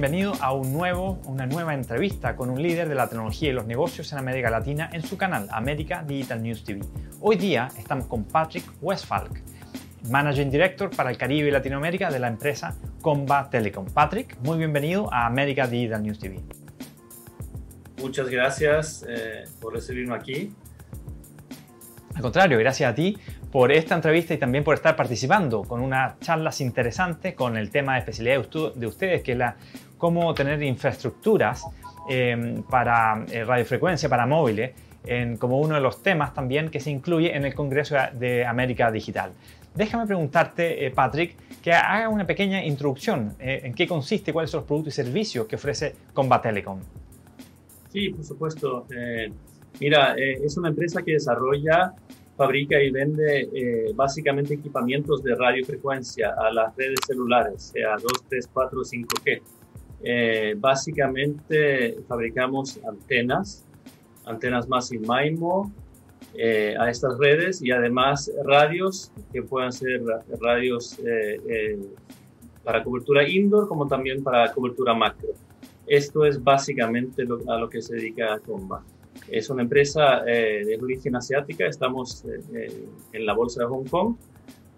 Bienvenido a un nuevo, una nueva entrevista con un líder de la tecnología y los negocios en América Latina en su canal América Digital News TV. Hoy día estamos con Patrick Westfalk, Managing Director para el Caribe y Latinoamérica de la empresa Comba Telecom. Patrick, muy bienvenido a América Digital News TV. Muchas gracias eh, por recibirme aquí. Al contrario, gracias a ti por esta entrevista y también por estar participando con unas charlas interesantes con el tema de especialidad de ustedes, que es la, cómo tener infraestructuras em, para eh, radiofrecuencia, para móviles, en, como uno de los temas también que se incluye en el Congreso de América Digital. Déjame preguntarte, eh, Patrick, que haga una pequeña introducción eh, en qué consiste, cuáles son los productos y servicios que ofrece Combat Telecom. Sí, por supuesto. mira, es una empresa que desarrolla fabrica y vende eh, básicamente equipamientos de radiofrecuencia a las redes celulares, sea 2, 3, 4, 5G. Básicamente fabricamos antenas, antenas Massive MIMO eh, a estas redes y además radios que puedan ser radios eh, para cobertura indoor como también para cobertura macro. Esto es básicamente a lo que se dedica Comba. Es una empresa eh, de origen asiática, estamos eh, eh, en la bolsa de Hong Kong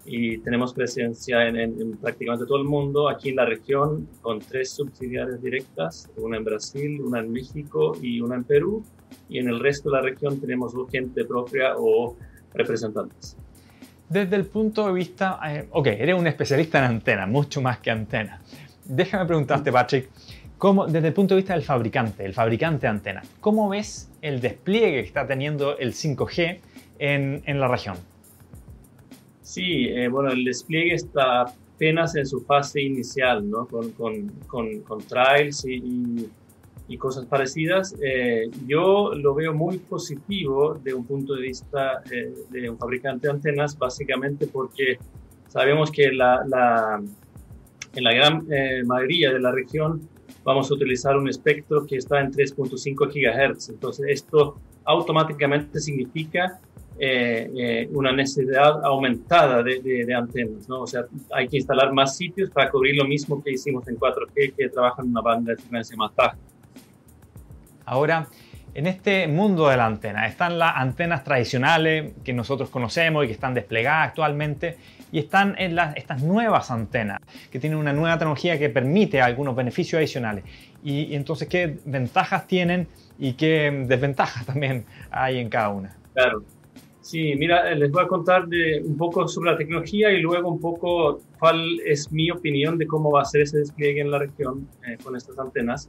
y tenemos presencia en, prácticamente todo el mundo, aquí en la región, con tres subsidiarias directas, una en Brasil, una en México y una en Perú, y en el resto de la región tenemos gente propia o representantes. Desde el punto de vista, ok, eres un especialista en antenas, mucho más que antenas. Déjame preguntarte, Patrick, desde el punto de vista del fabricante, el fabricante de antenas, ¿cómo ves el despliegue que está teniendo el 5G en, en la región? Sí, eh, bueno, el despliegue está apenas en su fase inicial, ¿no? Con, con, con, con trials y, y, cosas parecidas. Eh, yo lo veo muy positivo de un punto de vista eh, de un fabricante de antenas, básicamente porque sabemos que la, la en la gran mayoría de la región vamos a utilizar un espectro que está en 3.5 GHz. Entonces, esto automáticamente significa eh, eh, una necesidad aumentada de, de, antenas, ¿no? O sea, hay que instalar más sitios para cubrir lo mismo que hicimos en 4G, que trabajan en una banda de frecuencia más baja. Ahora, en este mundo de la antena están las antenas tradicionales que nosotros conocemos y que están desplegadas actualmente y están en las, estas nuevas antenas que tienen una nueva tecnología que permite algunos beneficios adicionales. Y, entonces, ¿qué ventajas tienen y qué desventajas también hay en cada una? Claro. Sí, mira, les voy a contar de, un poco sobre la tecnología y luego un poco cuál es mi opinión de cómo va a ser ese despliegue en la región eh, con estas antenas.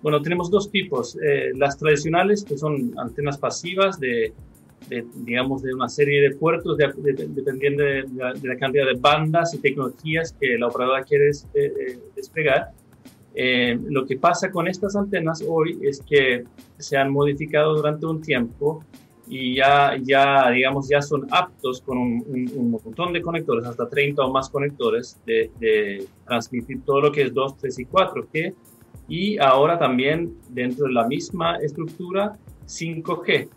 Bueno, tenemos dos tipos. Eh, las tradicionales, que son antenas pasivas de digamos, de una serie de puertos dependiendo de la, cantidad de bandas y tecnologías que la operadora quiere eh, eh, desplegar. Eh, lo que pasa con estas antenas hoy es que se han modificado durante un tiempo y ya, ya digamos, ya son aptos con un, un, montón de conectores, hasta 30 o más conectores, de, de, transmitir todo lo que es 2, 3 y 4G. Y ahora también dentro de la misma estructura 5G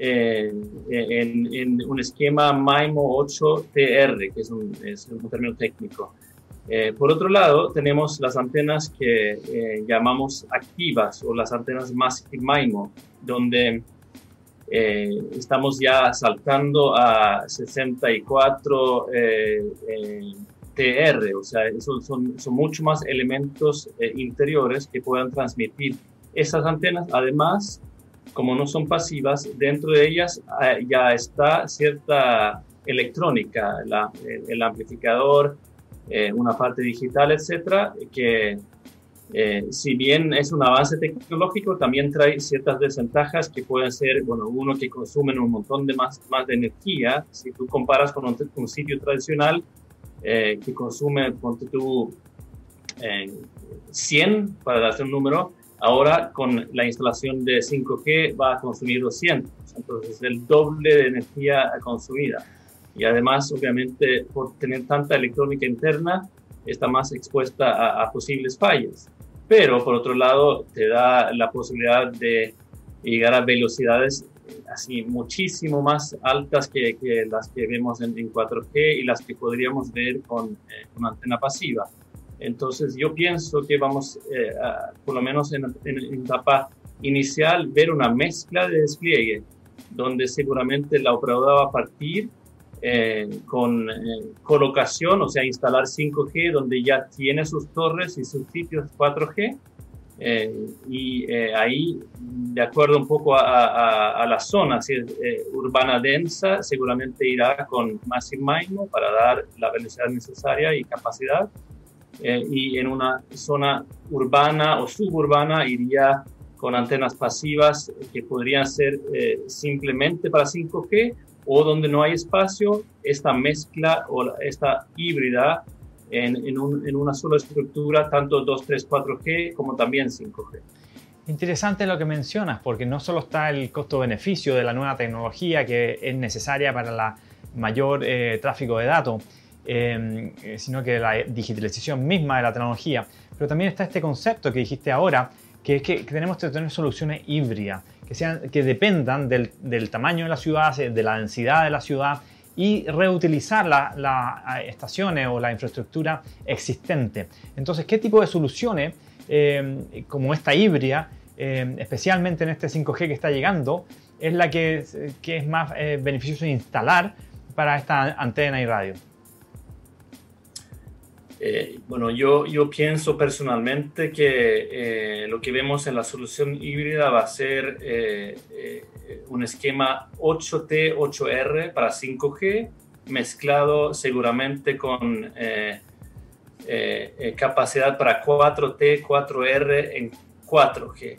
en, un esquema MIMO 8TR, que es un, es un término técnico. Eh, por otro lado, tenemos las antenas que eh, llamamos activas o las antenas más MIMO, donde eh, estamos ya saltando a 64 TR, o sea, son, son, son mucho más elementos interiores que puedan transmitir esas antenas. Además, como no son pasivas, dentro de ellas eh, ya está cierta electrónica, el, amplificador, eh, una parte digital, etcétera, que eh, si bien es un avance tecnológico, también trae ciertas desventajas que pueden ser, bueno, uno que consumen un montón de más, más de energía. Si tú comparas con un, sitio tradicional que consume, ponte tú, 100, para darte un número, Ahora con la instalación de 5G va a consumir 200, entonces el doble de energía consumida. Y además, obviamente, por tener tanta electrónica interna, está más expuesta a, posibles fallas. Pero, por otro lado, te da la posibilidad de llegar a velocidades así muchísimo más altas que, las que vemos en, 4G y las que podríamos ver con eh, antena pasiva. Entonces yo pienso que vamos, eh, por lo menos en, en, etapa inicial, ver una mezcla de despliegue, donde seguramente la operadora va a partir eh, con eh, colocación, o sea, instalar 5G, donde ya tiene sus torres y sus sitios 4G, eh, y eh, ahí, de acuerdo un poco a, la zona, si es eh, urbana densa, seguramente irá con Massive MIMO para dar la velocidad necesaria y capacidad. y en una zona urbana o suburbana iría con antenas pasivas que podrían ser simplemente para 5G o donde no hay espacio, esta mezcla o esta híbrida en, una sola estructura, tanto 2, 3, 4G como también 5G. Interesante lo que mencionas, porque no solo está el costo-beneficio de la nueva tecnología que es necesaria para la mayor eh, tráfico de datos, em, eh, sino que la digitalización misma de la tecnología, pero también está este concepto que dijiste ahora, que es que, tenemos que tener soluciones híbridas, que, dependan del, tamaño de la ciudad, de la densidad de la ciudad y reutilizar las la estaciones o la infraestructura existente. Entonces, ¿qué tipo de soluciones, eh, como esta híbrida, eh, especialmente en este 5G que está llegando, es la que, que es más eh, beneficioso instalar para esta antena y radio? Eh, bueno, yo, yo pienso personalmente que eh, lo que vemos en la solución híbrida va a ser eh, un esquema 8T, 8R para 5G, mezclado seguramente con capacidad para 4T, 4R en 4G.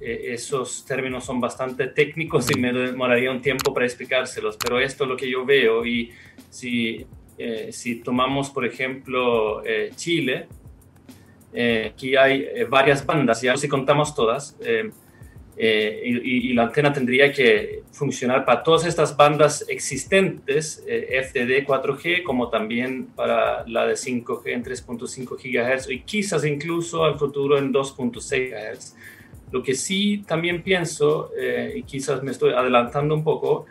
esos términos son bastante técnicos y me demoraría un tiempo para explicárselos, pero esto es lo que yo veo y si eh, si tomamos, por ejemplo, eh, Chile, eh, aquí hay varias bandas, ya si contamos todas, y, la antena tendría que funcionar para todas estas bandas existentes, FDD 4G, como también para la de 5G en 3.5 GHz y quizás incluso al futuro en 2.6 GHz. Lo que sí también pienso, y quizás me estoy adelantando un poco,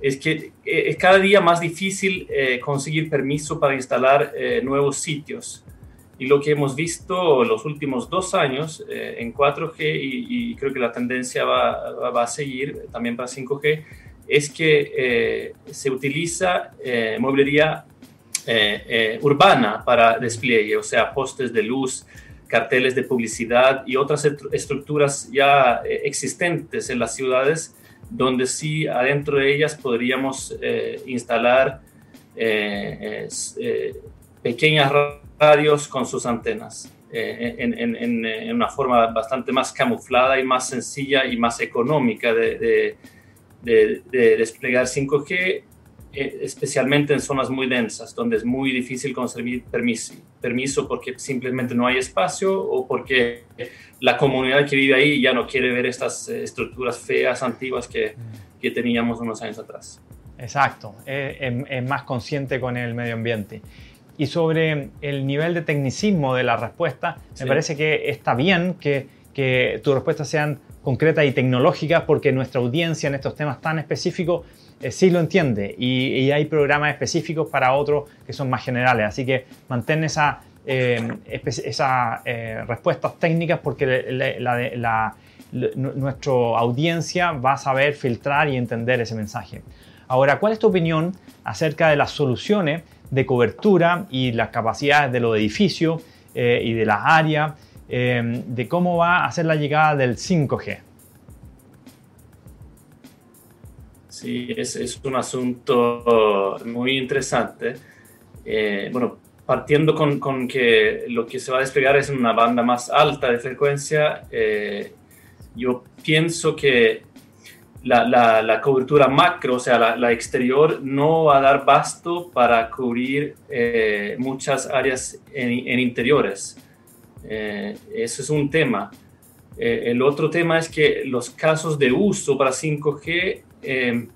es que eh, es cada día más difícil eh, conseguir permiso para instalar eh, nuevos sitios. Y lo que hemos visto los últimos dos años en 4G, y, creo que la tendencia va, va, a seguir también para 5G, es que se utiliza mueblería urbana para despliegue, o sea, postes de luz, carteles de publicidad y otras estructuras ya existentes en las ciudades donde sí adentro de ellas podríamos eh, instalar eh, eh, pequeñas radios con sus antenas en, una forma bastante más camuflada y más sencilla y más económica de, de desplegar 5G eh, especialmente en zonas muy densas, donde es muy difícil conseguir permiso, permiso porque simplemente no hay espacio o porque la comunidad que vive ahí ya no quiere ver estas eh, estructuras feas, antiguas que, mm. que teníamos unos años atrás. Exacto, es, más consciente con el medio ambiente. Y sobre el nivel de tecnicismo de la respuesta, me parece que está bien que, que tus respuestas sean concretas y tecnológicas porque nuestra audiencia en estos temas tan específicos eh, sí lo entiende y, hay programas específicos para otros que son más generales. Así que mantén esa, eh, esas eh, respuestas técnicas porque la, nuestra audiencia va a saber filtrar y entender ese mensaje. Ahora, ¿cuál es tu opinión acerca de las soluciones de cobertura y las capacidades de los edificios y de las áreas, de cómo va a ser la llegada del 5G? Sí, es, es un asunto muy interesante. Eh, bueno, partiendo con, con, que lo que se va a desplegar es una banda más alta de frecuencia, eh, yo pienso que la, la, cobertura macro, o sea, la, exterior, no va a dar basto para cubrir eh, muchas áreas en, interiores. eso es un tema. el otro tema es que los casos de uso para 5G eh,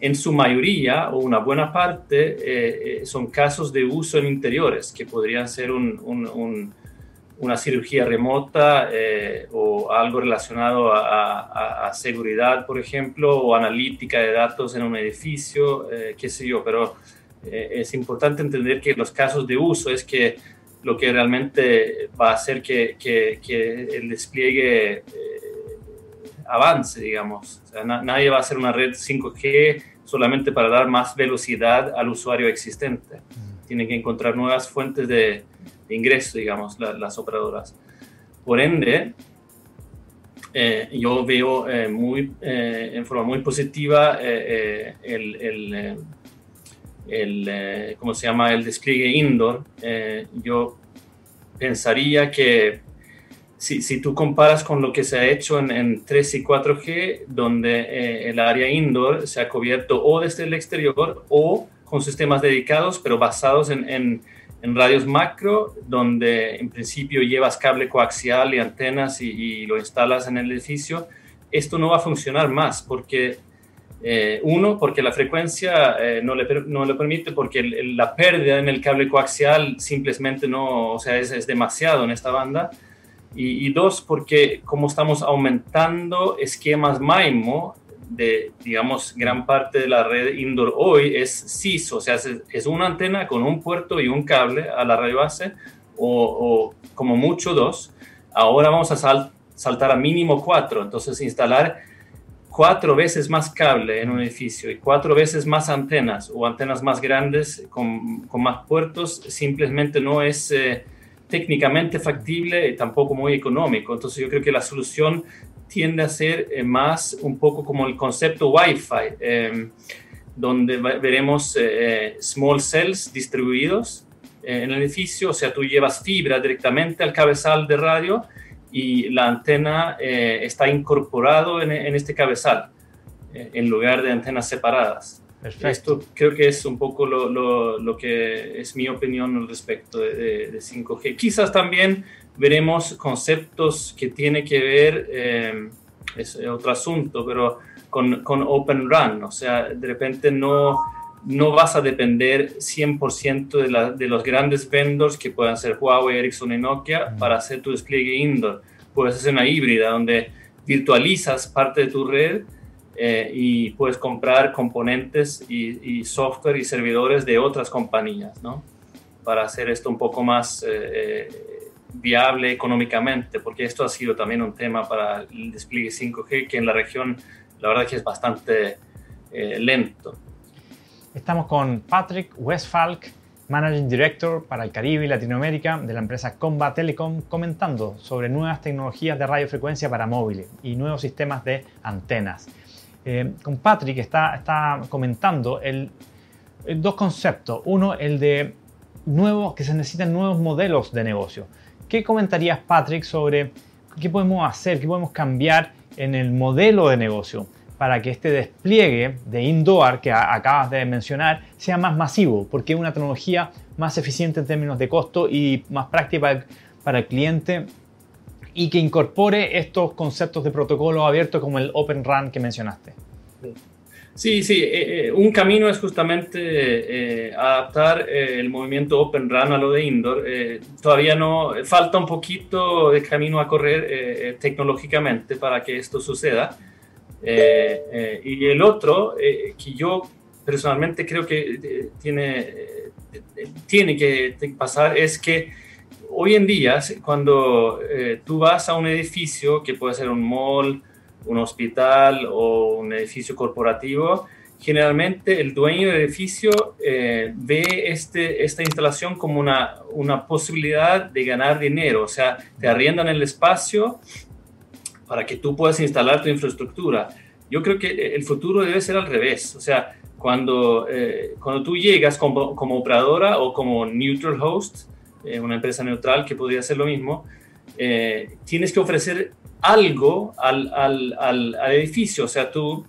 en su mayoría o una buena parte eh, eh, son casos de uso en interiores que podrían ser una cirugía remota o algo relacionado a, seguridad, por ejemplo, o analítica de datos en un edificio, qué sé yo, pero es importante entender que los casos de uso es que lo que realmente va a hacer que, que, el despliegue eh, avance, digamos. nadie va a hacer una red 5G solamente para dar más velocidad al usuario existente. Mm. Tienen que encontrar nuevas fuentes de, ingreso, digamos, las operadoras. Por ende, eh, yo veo eh, muy, en forma muy positiva el, el el, ¿cómo se llama? El despliegue indoor, eh, yo pensaría que si, si, tú comparas con lo que se ha hecho en, en 3 y 4G, donde eh, el área indoor se ha cubierto o desde el exterior o con sistemas dedicados, pero basados en, en, en radios macro, donde en principio llevas cable coaxial y antenas y, y, lo instalas en el edificio, esto no va a funcionar más porque eh, uno, porque la frecuencia eh, no, le, no le permite, porque la pérdida en el cable coaxial simplemente no, o sea, es, es demasiado en esta banda. Y, dos, porque como estamos aumentando esquemas MIMO, de, digamos, gran parte de la red indoor hoy es CIS, o sea, es, una antena con un puerto y un cable a la radio base, o, como mucho dos. Ahora vamos a saltar a mínimo cuatro, entonces instalar cuatro veces más cable en un edificio y cuatro veces más antenas o antenas más grandes con, con más puertos simplemente no es eh, técnicamente factible tampoco muy económico. Entonces yo creo que la solución tiende a ser eh, más un poco como el concepto Wi-Fi, em, donde veremos eh, small cells distribuidos en el edificio, o sea, tú llevas fibra directamente al cabezal de radio y la antena eh, está incorporado en, este cabezal eh, en lugar de antenas separadas. Esto creo que es un poco lo, lo, que es mi opinión al respecto de, 5G. Quizás también veremos conceptos que tienen que ver, eh, es otro asunto, pero con, con Open Run, o sea, de repente no no vas a depender 100% de, de, los grandes vendors que puedan ser Huawei, Ericsson y Nokia para hacer tu despliegue indoor. Puedes hacer una híbrida donde virtualizas parte de tu red eh, y puedes comprar componentes y, software y servidores de otras compañías, ¿no? Para hacer esto un poco más eh, eh, viable económicamente, porque esto ha sido también un tema para el despliegue 5G que en la región la verdad que es bastante lento. Estamos con Patrick Westfalk, Managing Director para el Caribe y Latinoamérica de la empresa Comba Telecom, comentando sobre nuevas tecnologías de radiofrecuencia para móviles y nuevos sistemas de antenas. Eh, con Patrick está, está comentando el, dos conceptos. Uno, el de nuevos, que se necesitan nuevos modelos de negocio. ¿Qué comentarías, Patrick, sobre qué podemos hacer, qué podemos cambiar en el modelo de negocio? para que este despliegue de indoor que acabas de mencionar sea más masivo, porque es una tecnología más eficiente en términos de costo y más práctica para el cliente y que incorpore estos conceptos de protocolo abierto como el Open RAN que mencionaste. Sí, sí, eh, eh, un camino es justamente eh, adaptar el movimiento Open RAN a lo de indoor. todavía no, falta un poquito de camino a correr tecnológicamente para que esto suceda eh, eh, y el otro, eh, que yo personalmente creo que tiene, tiene que pasar, es que hoy en día, cuando tú vas a un edificio, que puede ser un mall, un hospital o un edificio corporativo, generalmente el dueño del edificio ve este, esta instalación como una, una posibilidad de ganar dinero, o sea, te arriendan el espacio para que tú puedas instalar tu infraestructura. Yo creo que el futuro debe ser al revés. O sea, cuando, eh, cuando tú llegas como, como, operadora o como neutral host, eh, una empresa neutral que podría hacer lo mismo, eh, tienes que ofrecer algo al, al, al, edificio. O sea, tú,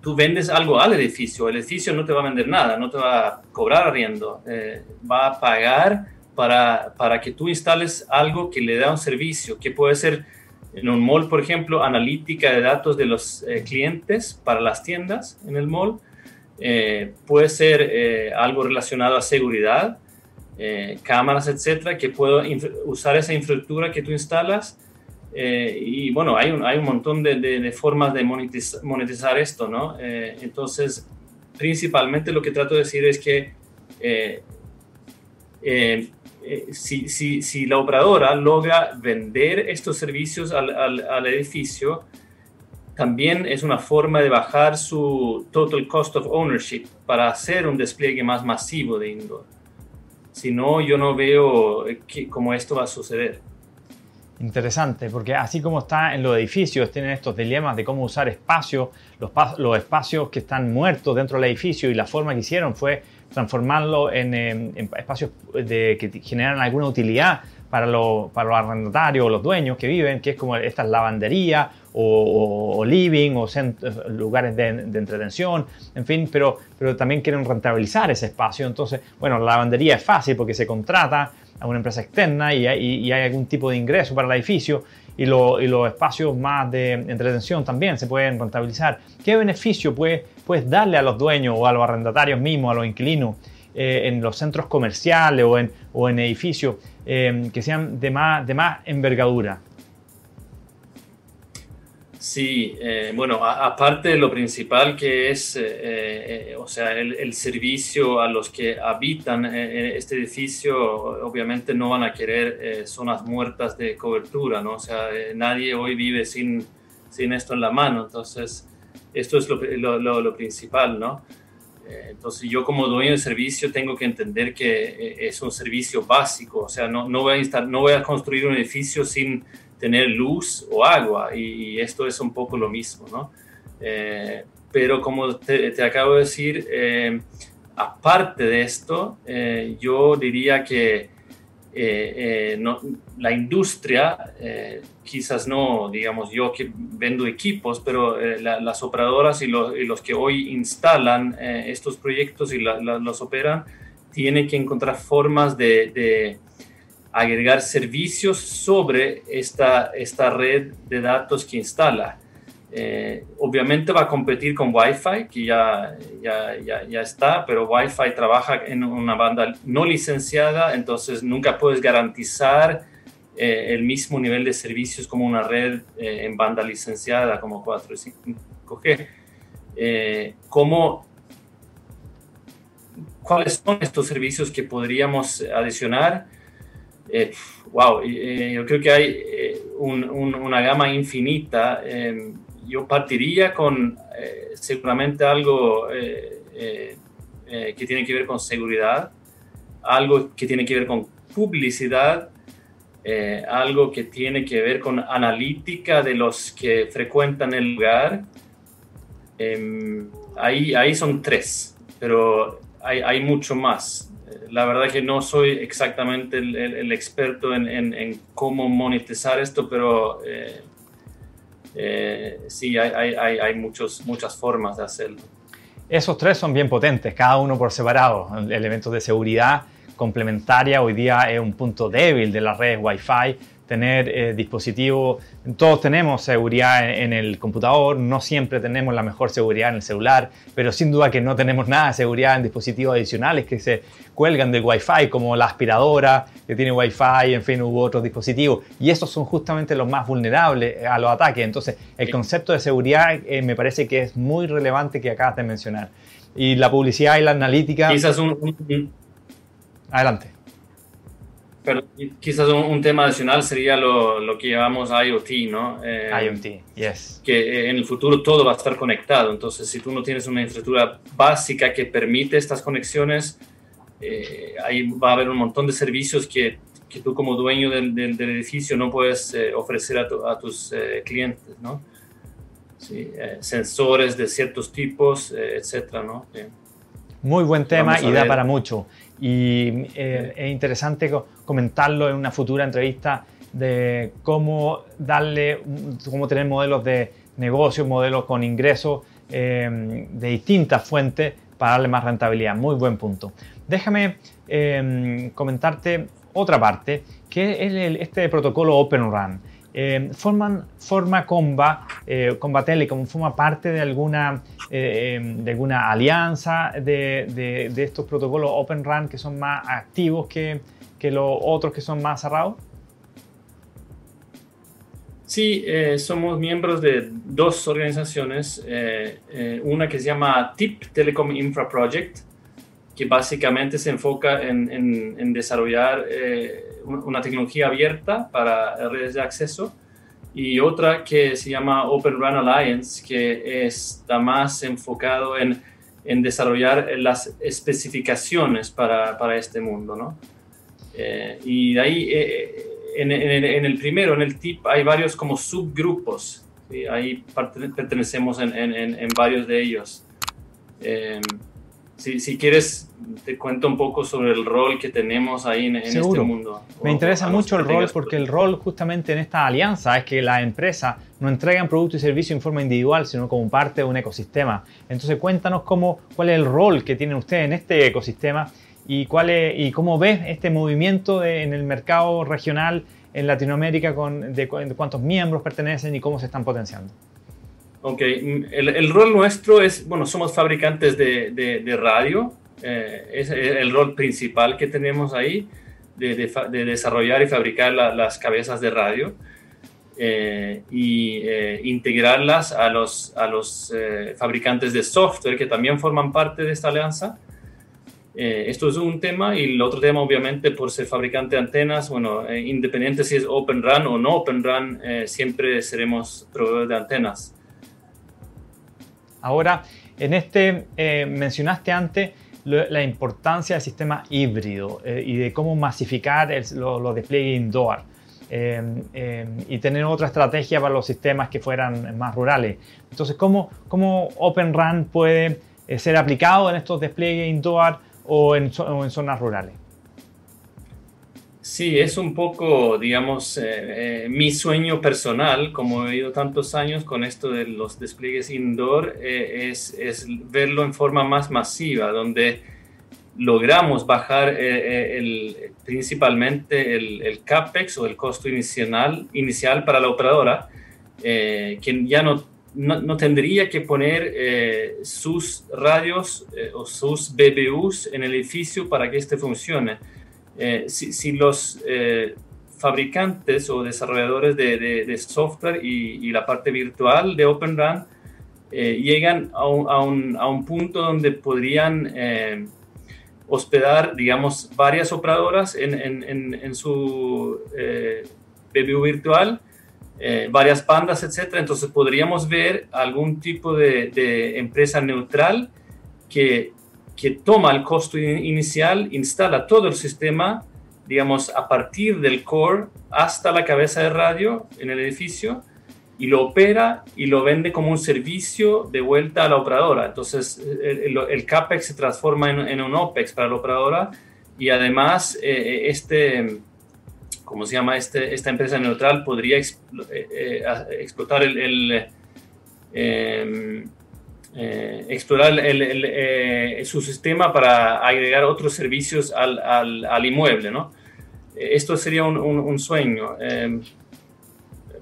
tú vendes algo al edificio. El edificio no te va a vender nada, no te va a cobrar arriendo. va a pagar para, para que tú instales algo que le da un servicio, que puede ser en un mall, por ejemplo, analítica de datos de los eh, clientes para las tiendas en el mall. Eh, puede ser eh, algo relacionado a seguridad, cámaras, etcétera, que puedo usar esa infraestructura que tú instalas. y bueno, hay un, hay un montón de, formas de monetizar, esto, ¿no? entonces, principalmente lo que trato de decir es que eh, si, si, si, la operadora logra vender estos servicios al, al, edificio, también es una forma de bajar su total cost of ownership para hacer un despliegue más masivo de indoor. Si no, yo no veo que, cómo esto va a suceder. Interesante, porque así como está en los edificios, tienen estos dilemas de cómo usar espacios, los, los espacios que están muertos dentro del edificio y la forma que hicieron fue transformarlo en, espacios de, que generan alguna utilidad para, para los arrendatarios o los dueños que viven, que es como estas lavanderías o, living o lugares de, entretención, en fin, pero, pero también quieren rentabilizar ese espacio. Entonces, bueno, la lavandería es fácil porque se contrata a una empresa externa y hay, algún tipo de ingreso para el edificio y, los espacios más de entretención también se pueden rentabilizar. ¿Qué beneficio puedes, puedes darle a los dueños o a los arrendatarios mismos, a los inquilinos, eh, en los centros comerciales o en, o en edificios eh, que sean de más, de más envergadura? Sí, eh, bueno, aparte de lo principal que es, eh, eh, o sea, el, servicio a los que habitan este edificio, obviamente no van a querer zonas muertas de cobertura, ¿no? O sea, nadie hoy vive sin, sin esto en la mano, entonces esto es lo, lo, lo principal, ¿no? Entonces yo como dueño de servicio tengo que entender que es un servicio básico, o sea, no, no, voy, a no voy a construir un edificio sin tener luz o agua y, esto es un poco lo mismo, ¿no? Eh, pero como te, acabo de decir, eh, aparte de esto, eh, yo diría que la industria, quizás no, digamos, yo que vendo equipos, pero las operadoras y, los que hoy instalan estos proyectos y los operan, tienen que encontrar formas de agregar servicios sobre esta, esta red de datos que instala. Eh, obviamente va a competir con Wi-Fi, que ya, ya, ya, está, pero Wi-Fi trabaja en una banda no licenciada, entonces nunca puedes garantizar eh, el mismo nivel de servicios como una red eh, en banda licenciada como 4 y 5G. ¿cómo, ¿Cuáles son estos servicios que podríamos adicionar? eh, wow, eh, yo creo que hay eh, una gama infinita. Yo partiría con eh, seguramente algo que tiene que ver con seguridad, algo que tiene que ver con publicidad, algo que tiene que ver con analítica de los que frecuentan el lugar. Em, ahí, ahí son tres, pero hay, mucho más la verdad que no soy exactamente el, experto en, cómo monetizar esto, pero eh, eh, sí, hay, muchos, muchas formas de hacerlo. Esos tres son bien potentes, cada uno por separado. Elementos de seguridad complementaria hoy día es un punto débil de las redes Wi-Fi tener eh, dispositivos. Todos tenemos seguridad en, el computador, no siempre tenemos la mejor seguridad en el celular, pero sin duda que no tenemos nada de seguridad en dispositivos adicionales que se cuelgan del Wi-Fi, como la aspiradora que tiene Wi-Fi, en fin, u otros dispositivos. Y esos son justamente los más vulnerables a los ataques. Entonces, el concepto de seguridad eh, me parece que es muy relevante que acabas de mencionar. Y la publicidad y la analítica. Quizás un... Adelante pero quizás un, tema adicional sería lo, lo, que llamamos IoT, ¿no? Eh, IoT, yes. Que en el futuro todo va a estar conectado. Entonces, si tú no tienes una infraestructura básica que permite estas conexiones, eh, ahí va a haber un montón de servicios que, que tú como dueño del, del, edificio no puedes eh, ofrecer a, a tus clientes, ¿no? Sí, sensores de ciertos tipos, etcétera, ¿no? Muy buen tema y da para mucho. Y eh, es interesante comentarlo en una futura entrevista de cómo darle, cómo tener modelos de negocio, modelos con ingresos eh, de distintas fuentes para darle más rentabilidad. Muy buen punto. Déjame eh, comentarte otra parte, que es este protocolo Open Run. Eh, forman, forma Comba, eh, Comba Telecom, forma parte de alguna, eh, em, de alguna alianza de, de, estos protocolos Open RAN que son más activos que, que los otros que son más cerrados? Sí, somos miembros de dos organizaciones, una que se llama TIP Telecom Infra Project, que básicamente se enfoca en, desarrollar eh, una tecnología abierta para redes de acceso y otra que se llama Open Run Alliance, que está más enfocado en, desarrollar las especificaciones para, para este mundo. ¿no? Eh, y de ahí, eh, en, en, el primero, en el TIP, hay varios como subgrupos. Ahí pertenecemos en, en, varios de ellos. Si, si, quieres, te cuento un poco sobre el rol que tenemos ahí en, este mundo. Me interesa mucho el rol porque el rol justamente en esta alianza es que las empresas no entregan productos y servicios en forma individual, sino como parte de un ecosistema. Entonces cuéntanos cómo, cuál es el rol que tienen ustedes en este ecosistema y, cuál es, y cómo ves este movimiento en el mercado regional en Latinoamérica, con, de cuántos miembros pertenecen y cómo se están potenciando. Ok, el, rol nuestro es, bueno, somos fabricantes de, de, radio, eh, es el rol principal que tenemos ahí, de, de desarrollar y fabricar las cabezas de radio eh, y eh, integrarlas a los, a los fabricantes de software que también forman parte de esta alianza. Esto es un tema y el otro tema, obviamente, por ser fabricante de antenas, bueno, independiente si es Open RAN o no Open RAN, siempre seremos proveedores de antenas. Ahora, en este eh, mencionaste antes la importancia del sistema híbrido eh, y de cómo masificar los despliegues indoor eh, y tener otra estrategia para los sistemas que fueran más rurales. Entonces, ¿cómo, cómo Open RAN puede ser aplicado en estos despliegues indoor o en zonas rurales? Sí, es un poco, digamos, eh, eh, mi sueño personal, como he ido tantos años con esto de los despliegues indoor, eh, es, es, verlo en forma más masiva, donde logramos bajar el, principalmente el, el, CAPEX o el costo inicial, inicial para la operadora, quien ya no, no, tendría que poner sus radios o sus BBUs en el edificio para que este funcione. Eh, si, los eh, fabricantes o desarrolladores de, software y, la parte virtual de Open RAN eh, llegan a un, punto donde podrían hospedar, digamos, varias operadoras en, su BBU virtual, varias bandas, etc. Entonces podríamos ver algún tipo de empresa neutral que que toma el costo inicial, instala todo el sistema, digamos, a partir del core hasta la cabeza de radio en el edificio y lo opera y lo vende como un servicio de vuelta a la operadora. Entonces, el, CAPEX se transforma en, un OPEX para la operadora y además eh, eh, este, ¿cómo se llama? Este, esta empresa neutral podría eh, explotar el, em, eh, explorar eh, su sistema para agregar otros servicios al, al, inmueble, ¿no? Esto sería un, un, sueño em,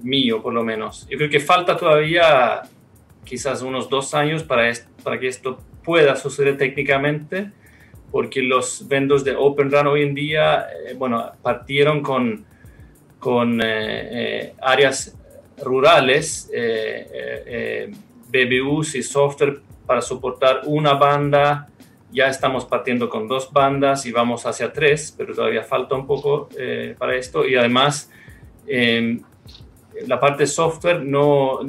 mío, por lo menos. Yo creo que falta todavía quizás unos dos años para, para que esto pueda suceder técnicamente, porque los vendos de Open Run hoy en día, eh, bueno, partieron con, con áreas rurales BBUs y software para soportar una banda. Ya estamos partiendo con dos bandas y vamos hacia tres, pero todavía falta un poco eh, para esto. Y además, em, la parte software no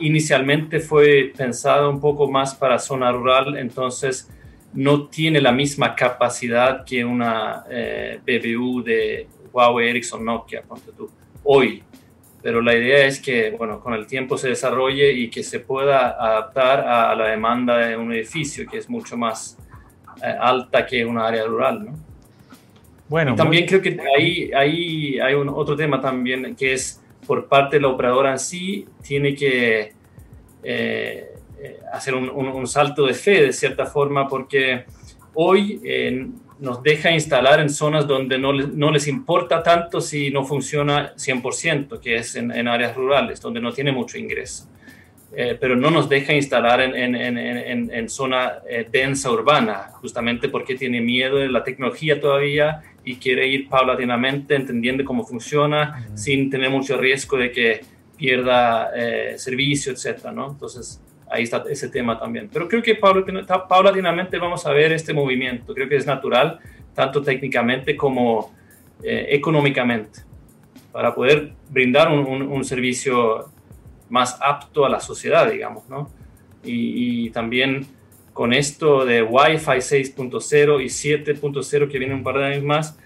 inicialmente fue pensada un poco más para zona rural, entonces no tiene la misma capacidad que una eh, BBU de Huawei, Ericsson, Nokia, tú, hoy pero la idea es que, bueno, con el tiempo se desarrolle y que se pueda adaptar a, la demanda de un edificio que es mucho más eh, alta que una área rural, ¿no? Bueno, también creo que ahí, ahí hay un otro tema también que es por parte de la operadora en sí, tiene que eh, hacer un, un, salto de fe de cierta forma porque hoy nos deja instalar en zonas donde no, no, les importa tanto si no funciona 100%, que es en, en áreas rurales, donde no tiene mucho ingreso. Eh, pero no nos deja instalar en, en, en zona eh, densa urbana, justamente porque tiene miedo de la tecnología todavía y quiere ir paulatinamente entendiendo cómo funciona sin tener mucho riesgo de que pierda eh, servicio, etc. ¿no? Entonces, ahí está ese tema también. Pero creo que paulatinamente vamos a ver este movimiento. Creo que es natural, tanto técnicamente como eh, económicamente, para poder brindar un, servicio más apto a la sociedad, digamos, ¿no? Y, también con esto de Wi-Fi 6.0 y 7.0 que viene un par de años más,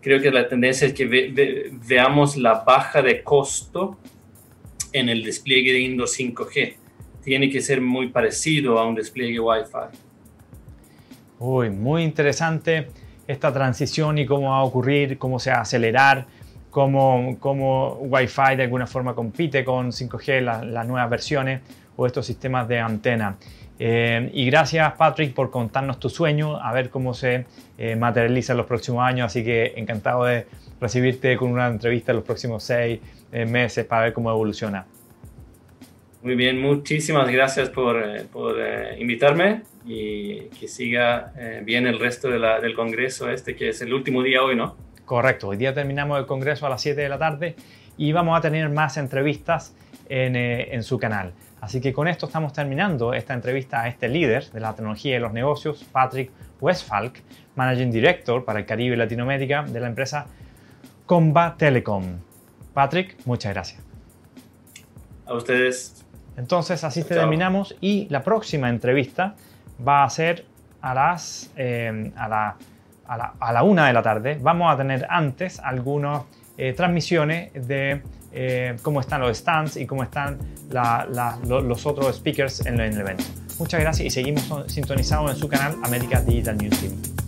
creo que la tendencia es que veamos la baja de costo en el despliegue de Windows 5G tiene que ser muy parecido a un despliegue Wi-Fi. Uy, muy interesante esta transición y cómo va a ocurrir, cómo se va a acelerar, cómo, cómo Wi-Fi de alguna forma compite con 5G, las nuevas versiones o estos sistemas de antena. Eh, y gracias Patrick por contarnos tu sueño, a ver cómo se eh, materializa en los próximos años, así que encantado de recibirte con una entrevista en los próximos seis eh, meses para ver cómo evoluciona. Muy bien, muchísimas gracias por, eh, por eh, invitarme y que siga eh, bien el resto del Congreso este, que es el último día hoy, ¿no? Correcto, hoy día terminamos el Congreso a las 7 de la tarde y vamos a tener más entrevistas en, en su canal. Así que con esto estamos terminando esta entrevista a este líder de la tecnología y los negocios, Patrick Westfalk, Managing Director para el Caribe y Latinoamérica de la empresa Comba Telecom. Patrick, muchas gracias. A ustedes. Entonces así terminamos y la próxima entrevista va a ser a las eh, a, la, a, la, una de la tarde. Vamos a tener antes algunas eh, transmisiones de eh, cómo están los stands y cómo están los otros speakers en, en el evento. Muchas gracias y seguimos sintonizados en su canal América Digital News Team.